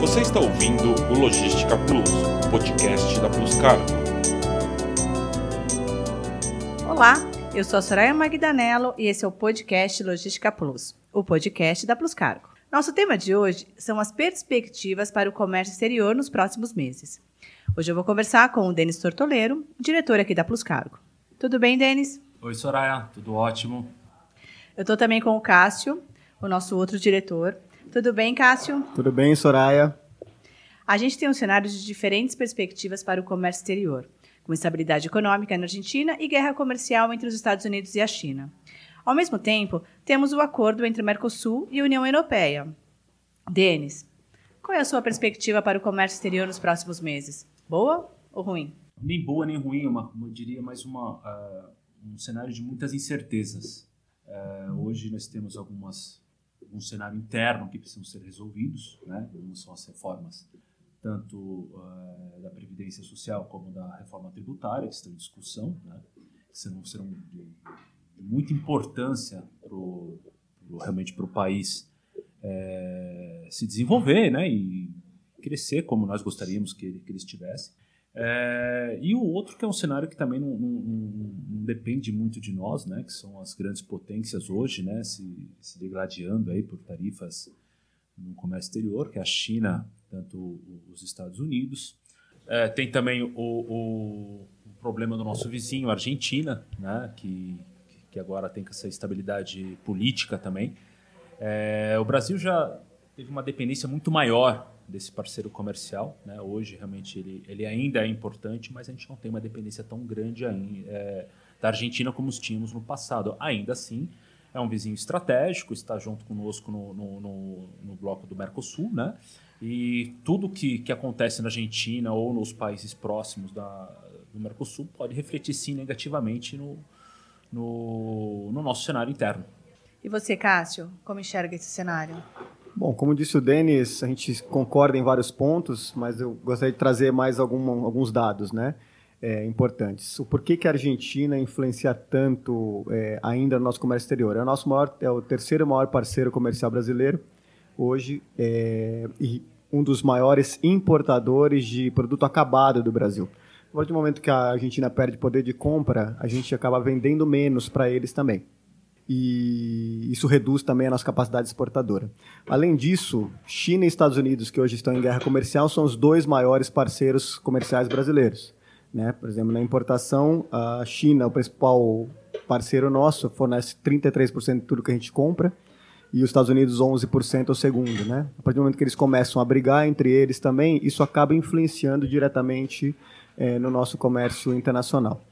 Você está ouvindo o Logística Plus, o podcast da Plus Cargo. Olá, eu sou a Soraya Magdanello e esse é o podcast Logística Plus, o podcast da Plus Cargo. Nosso tema de hoje são as perspectivas para o comércio exterior nos próximos meses. Hoje eu vou conversar com o Denis Tortoleiro, diretor aqui da Plus Cargo. Tudo bem, Denis? Oi, Soraya, tudo ótimo. Eu estou também com o Cássio, o nosso outro diretor. Tudo bem, Cássio? Tudo bem, Soraya? A gente tem um cenário de diferentes perspectivas para o comércio exterior, com instabilidade econômica na Argentina e guerra comercial entre os Estados Unidos e a China. Ao mesmo tempo, temos o acordo entre o Mercosul e a União Europeia. Denis, qual é a sua perspectiva para o comércio exterior nos próximos meses? Boa ou ruim? Nem boa nem ruim, uma, eu diria mais uma, uh, um cenário de muitas incertezas. Uh, hoje nós temos algumas um cenário interno que precisam ser resolvidos, né? como são as reformas tanto uh, da Previdência Social como da reforma tributária, que estão em discussão, né? que serão, serão de, de, muita importância pro, pro realmente para o país é, se desenvolver né? e crescer como nós gostaríamos que, que ele estivesse. É, e o outro que é um cenário que também não, não, não, depende muito de nós, né, que são as grandes potências hoje, né, se, se degradando aí por tarifas no comércio exterior, que é a China, tanto os Estados Unidos. É, tem também o, o, o, problema do nosso vizinho, a Argentina, né, que, que agora tem essa estabilidade política também. É, o Brasil já teve uma dependência muito maior desse parceiro comercial. Né? Hoje, realmente, ele, ele ainda é importante, mas a gente não tem uma dependência tão grande ainda, é, da Argentina como os tínhamos no passado. Ainda assim, é um vizinho estratégico, está junto conosco no, no, no, no bloco do Mercosul, né? E tudo que, que acontece na Argentina ou nos países próximos da, do Mercosul pode refletir, sim, negativamente no, no, no nosso cenário interno. E você, Cássio, como enxerga esse cenário? Bom, como disse o Denis, a gente concorda em vários pontos, mas eu gostaria de trazer mais algum, alguns dados né, é, importantes. O porquê que a Argentina influencia tanto é, ainda no nosso comércio exterior? É o nosso maior, é o terceiro maior parceiro comercial brasileiro hoje é, e um dos maiores importadores de produto acabado do Brasil. A partir do momento que a Argentina perde poder de compra, a gente acaba vendendo menos para eles também e isso reduz também a nossa capacidade exportadora. Além disso, China e Estados Unidos, que hoje estão em guerra comercial, são os dois maiores parceiros comerciais brasileiros. Né? Por exemplo, na importação, a China, o principal parceiro nosso, fornece 33% de tudo que a gente compra, e os Estados Unidos 11% o segundo. Né? A partir do momento que eles começam a brigar entre eles também, isso acaba influenciando diretamente é, no nosso comércio internacional.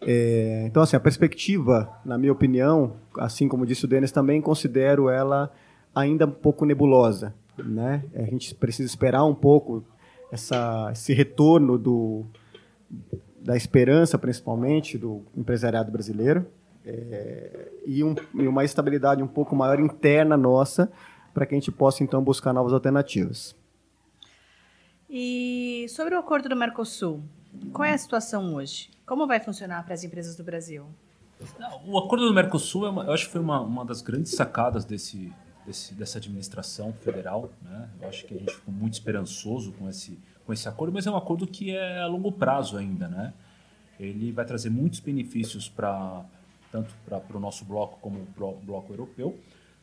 É, então, assim, a perspectiva, na minha opinião, assim como disse o Denis, também considero ela ainda um pouco nebulosa. Né? A gente precisa esperar um pouco essa, esse retorno do, da esperança, principalmente, do empresariado brasileiro é, e, um, e uma estabilidade um pouco maior interna nossa para que a gente possa, então, buscar novas alternativas. E sobre o acordo do Mercosul, qual é a situação hoje? Como vai funcionar para as empresas do Brasil? O acordo do Mercosul, é eu acho que foi uma, uma das grandes sacadas desse, desse, dessa administração federal. Né? Eu acho que a gente ficou muito esperançoso com esse, com esse acordo, mas é um acordo que é a longo prazo ainda. Né? Ele vai trazer muitos benefícios para tanto para o nosso bloco como para o bloco europeu,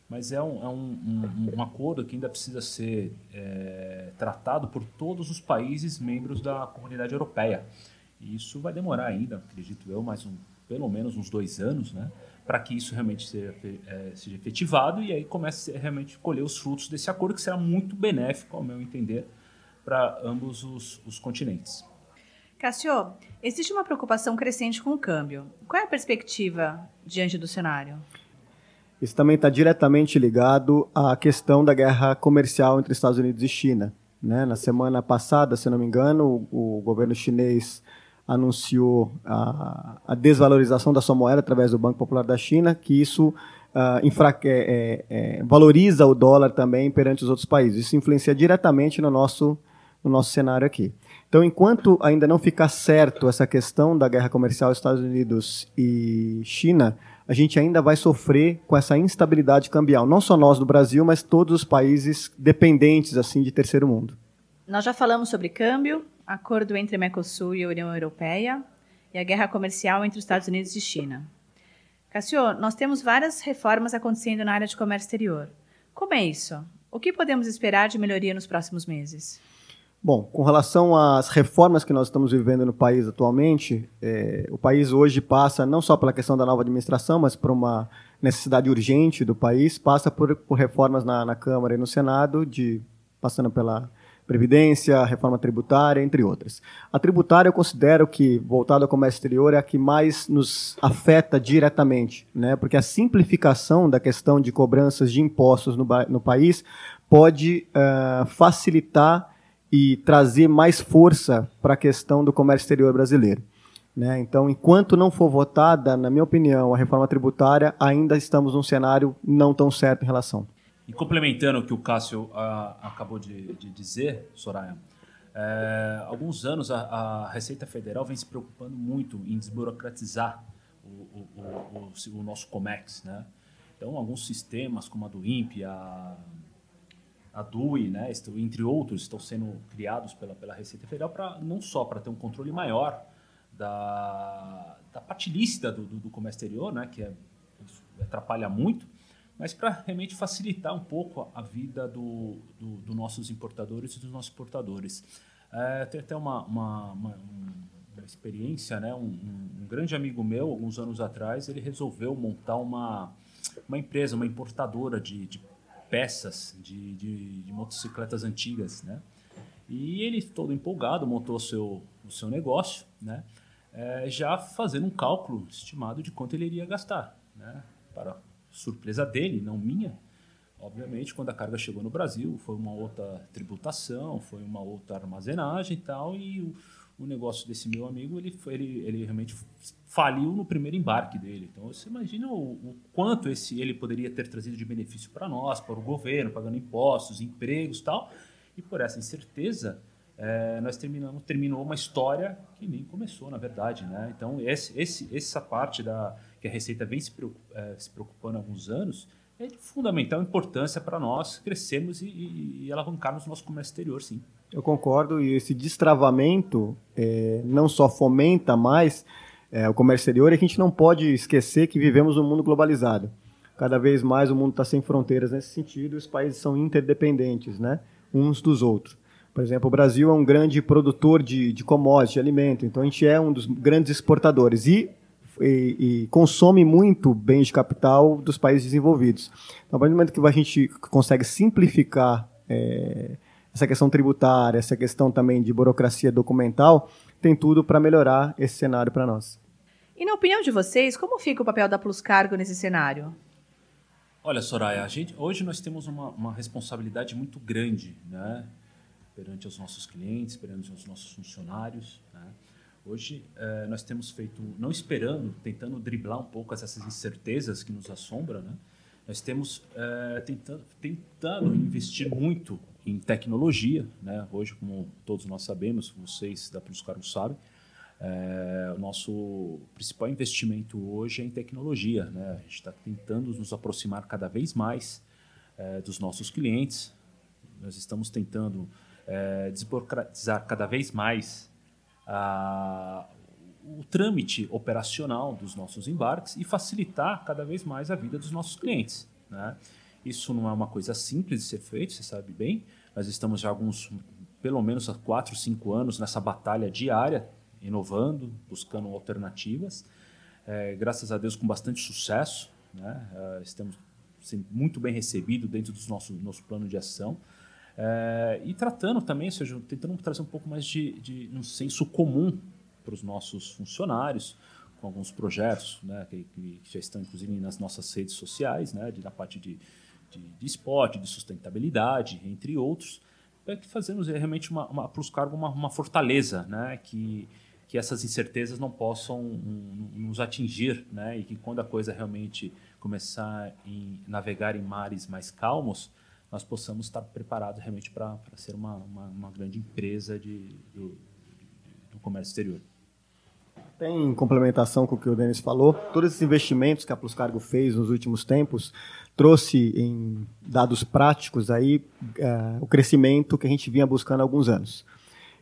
mas é um, é um, um, um acordo que ainda precisa ser é, tratado por todos os países membros da comunidade europeia. E isso vai demorar ainda, acredito eu, mais um, pelo menos uns dois anos, né? Para que isso realmente seja, é, seja efetivado e aí comece a realmente colher os frutos desse acordo, que será muito benéfico, ao meu entender, para ambos os, os continentes. Cássio, existe uma preocupação crescente com o câmbio. Qual é a perspectiva diante do cenário? Isso também está diretamente ligado à questão da guerra comercial entre Estados Unidos e China. Né? Na semana passada, se não me engano, o, o governo chinês anunciou a, a, desvalorização da sua moeda através do Banco Popular da China, que isso uh, é, é, valoriza o dólar também perante os outros países. Isso influencia diretamente no nosso, no nosso cenário aqui. Então, enquanto ainda não ficar certo essa questão da guerra comercial Estados Unidos e China, a gente ainda vai sofrer com essa instabilidade cambial. Não só nós do Brasil, mas todos os países dependentes assim de terceiro mundo. Nós já falamos sobre câmbio, acordo entre Mercosul e União Europeia e a guerra comercial entre os Estados Unidos e China. Cassio, nós temos várias reformas acontecendo na área de comércio exterior. Como é isso? O que podemos esperar de melhoria nos próximos meses? Bom, com relação às reformas que nós estamos vivendo no país atualmente, é, o país hoje passa não só pela questão da nova administração, mas por uma necessidade urgente do país, passa por, por reformas na, na Câmara e no Senado, de, passando pela Previdência, reforma tributária, entre outras. A tributária eu considero que, voltado ao comércio exterior, é a que mais nos afeta diretamente, né? porque a simplificação da questão de cobranças de impostos no, no país pode uh, facilitar e trazer mais força para a questão do comércio exterior brasileiro. Né? Então, enquanto não for votada, na minha opinião, a reforma tributária, ainda estamos num cenário não tão certo em relação. E complementando o que o Cássio ah, acabou de, de, dizer, Soraya, é, alguns anos a, a, Receita Federal vem se preocupando muito em desburocratizar o, o, o, o nosso COMEX. Né? Então, alguns sistemas, como a do INPE, a, a DUI, né, entre outros, estão sendo criados pela, pela Receita Federal para não só para ter um controle maior da, da parte lícita do, do, do comércio exterior, né, que é, atrapalha muito, mas para realmente facilitar um pouco a vida dos do, do nossos importadores e dos nossos exportadores. É, tem até uma, uma, uma, uma experiência, né? Um, um, um, grande amigo meu, alguns anos atrás, ele resolveu montar uma, uma empresa, uma importadora de, de peças de, de, de, motocicletas antigas, né? E ele, todo empolgado, montou o seu, o seu negócio, né? É, já fazendo um cálculo estimado de quanto ele iria gastar, né? Para surpresa dele, não minha. Obviamente, quando a carga chegou no Brasil, foi uma outra tributação, foi uma outra armazenagem e tal, e o, o negócio desse meu amigo, ele, foi, ele, ele realmente faliu no primeiro embarque dele. Então, você imagina o, o quanto esse ele poderia ter trazido de benefício para nós, para o governo, pagando impostos, empregos tal, e por essa incerteza, é, nós terminamos terminou uma história que nem começou, na verdade, né? Então esse, esse, essa parte da que a Receita vem se, é, preocupando há alguns anos é de fundamental importância para nós crescermos e, e, e alavancarmos o nosso comércio exterior, sim. Eu concordo e esse destravamento é, não só fomenta mais é, o comércio exterior, e a gente não pode esquecer que vivemos num mundo globalizado. Cada vez mais o mundo está sem fronteiras nesse sentido, e os países são interdependentes, né, uns dos outros. Por exemplo, o Brasil é um grande produtor de, de commodities, de alimento, então a gente é um dos grandes exportadores e, e, e consome muito bens de capital dos países desenvolvidos. Então, a partir do momento que a gente consegue simplificar é, essa questão tributária, essa questão também de burocracia documental, tem tudo para melhorar esse cenário para nós. E na opinião de vocês, como fica o papel da Plus Cargo nesse cenário? Olha, Soraya, gente, hoje nós temos uma, uma responsabilidade muito grande, né? perante os nossos clientes, perante os nossos funcionários. Né? Hoje eh, nós temos feito, não esperando, tentando driblar um pouco essas incertezas que nos assombram, né? nós temos eh, tentando, tentando investir muito em tecnologia. Né? Hoje, como todos nós sabemos, vocês da Plus sabem, é, o nosso principal investimento hoje é em tecnologia. Né? A gente está tentando nos aproximar cada vez mais é, dos nossos clientes. Nós estamos tentando é, desburocratizar cada vez mais a, o trâmite operacional dos nossos embarques e facilitar cada vez mais a vida dos nossos clientes. Né? Isso não é uma coisa simples de ser feito, você sabe bem. Nós estamos já alguns, pelo menos há 4, 5 anos nessa batalha diária, inovando, buscando alternativas. É, graças a Deus com bastante sucesso. Né? É, estamos sendo muito bem recebidos dentro do nosso, nosso plano de ação. É, e tratando também, ou seja, tentando trazer um pouco mais de, de um senso comum para os nossos funcionários, com alguns projetos né, que, que, já estão, inclusive, nas nossas redes sociais, né, de, na parte de, de, de esporte, de sustentabilidade, entre outros, é que fazemos realmente uma, uma, para os cargos uma, uma fortaleza, né, que, que essas incertezas não possam um, nos atingir, né, e que quando a coisa realmente começar a navegar em mares mais calmos, nós possamos estar preparados realmente para ser uma, uma, uma, grande empresa de, do, do comércio exterior. Tem complementação com o que o Denis falou. Todos esses investimentos que a Plus Cargo fez nos últimos tempos trouxe em dados práticos aí uh, o crescimento que a gente vinha buscando há alguns anos.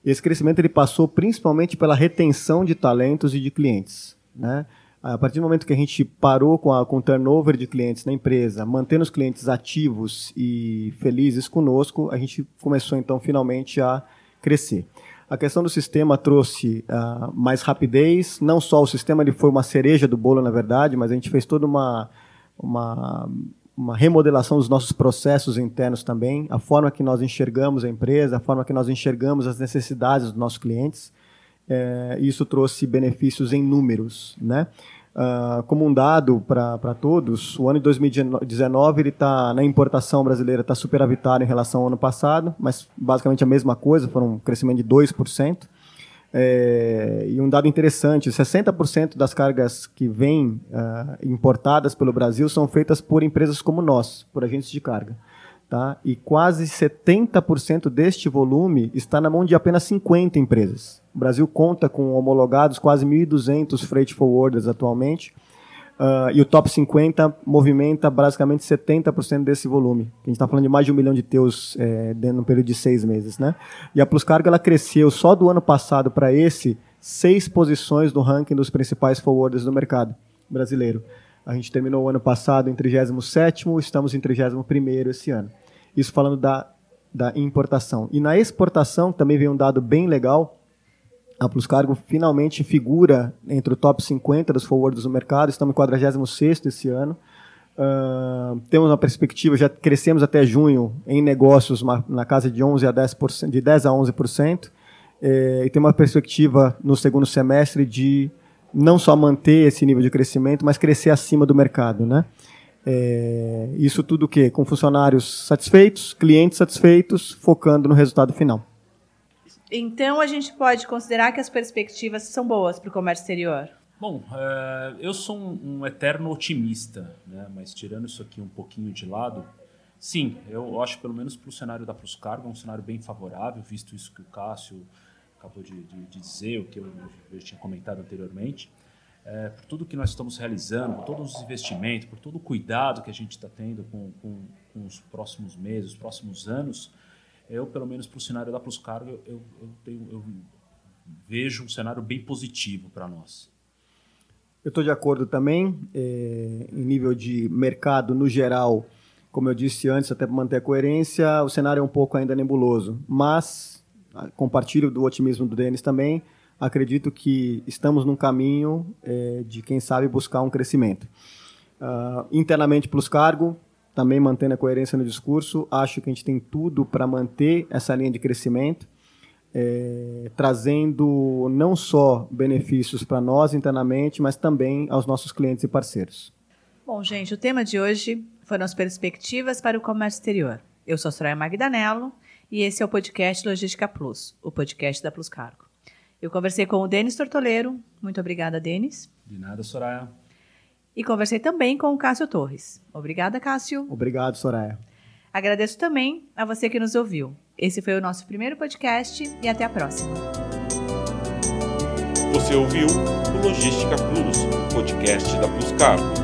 Esse crescimento ele passou principalmente pela retenção de talentos e de clientes, né? A partir do momento que a gente parou com, a, com o turnover de clientes na empresa, mantendo os clientes ativos e felizes conosco, a gente começou então finalmente a crescer. A questão do sistema trouxe uh, mais rapidez, não só o sistema ele foi uma cereja do bolo, na verdade, mas a gente fez toda uma, uma, uma remodelação dos nossos processos internos também, a forma que nós enxergamos a empresa, a forma que nós enxergamos as necessidades dos nossos clientes. É, isso trouxe benefícios em números, né? Uh, como um dado para todos, o ano de 2019 ele está na importação brasileira está superavitário em relação ao ano passado, mas basicamente a mesma coisa, foram um crescimento de 2%. É, e um dado interessante: 60% das cargas que vêm uh, importadas pelo Brasil são feitas por empresas como nós, por agentes de carga. Tá? E quase 70% deste volume está na mão de apenas 50 empresas. O Brasil conta com homologados quase 1.200 freight forwarders atualmente, uh, e o top 50 movimenta basicamente 70% desse volume. A gente está falando de mais de um milhão de teus é, dentro de um período de seis meses. Né? E a Plus Cargo ela cresceu só do ano passado para esse seis posições no ranking dos principais forwarders do mercado brasileiro. A gente terminou o ano passado em 37 estamos em 31 esse ano. Isso falando da, da importação. E na exportação também veio um dado bem legal. A Plus Cargo finalmente figura entre o top 50 dos forwards do mercado. Estamos em 46 esse ano. Uh, temos uma perspectiva, já crescemos até junho em negócios na casa de 11 a 10%, de 10 a 11%, eh, e tem uma perspectiva no segundo semestre de não só manter esse nível de crescimento, mas crescer acima do mercado, né? É, isso tudo o quê? Com funcionários satisfeitos, clientes satisfeitos, focando no resultado final. Então a gente pode considerar que as perspectivas são boas para o comércio exterior. Bom, é, eu sou um, eterno otimista, né? mas tirando isso aqui um pouquinho de lado, sim, eu acho pelo menos para o cenário da Pluscargo é um cenário bem favorável, visto isso que o Cássio acabou de, de, de dizer, o que eu, eu tinha comentado anteriormente é, por tudo que nós estamos realizando, por todos os investimentos, por todo o cuidado que a gente está tendo com, com, com, os próximos meses, os próximos anos, eu, pelo menos para o cenário da Plus Cargo, eu, eu, tenho, eu vejo um cenário bem positivo para nós. Eu estou de acordo também, é, em nível de mercado no geral, como eu disse antes, até para manter a coerência, o cenário é um pouco ainda nebuloso, mas compartilho do otimismo do Denis também, acredito que estamos num caminho é, de, quem sabe, buscar um crescimento. Uh, internamente, Plus Cargo, também mantendo a coerência no discurso, acho que a gente tem tudo para manter essa linha de crescimento, é, trazendo não só benefícios para nós internamente, mas também aos nossos clientes e parceiros. Bom, gente, o tema de hoje foram as perspectivas para o comércio exterior. Eu sou a Soraya Magdanello e esse é o podcast Logística Plus, o podcast da Plus Cargo. Eu conversei com o Denis Tortoleiro. Muito obrigada, Denis. De nada, Soraya. E conversei também com o Cássio Torres. Obrigada, Cássio. Obrigado, Soraya. Agradeço também a você que nos ouviu. Esse foi o nosso primeiro podcast e até a próxima. Você ouviu o Logística Plus, podcast da Plus Cargo.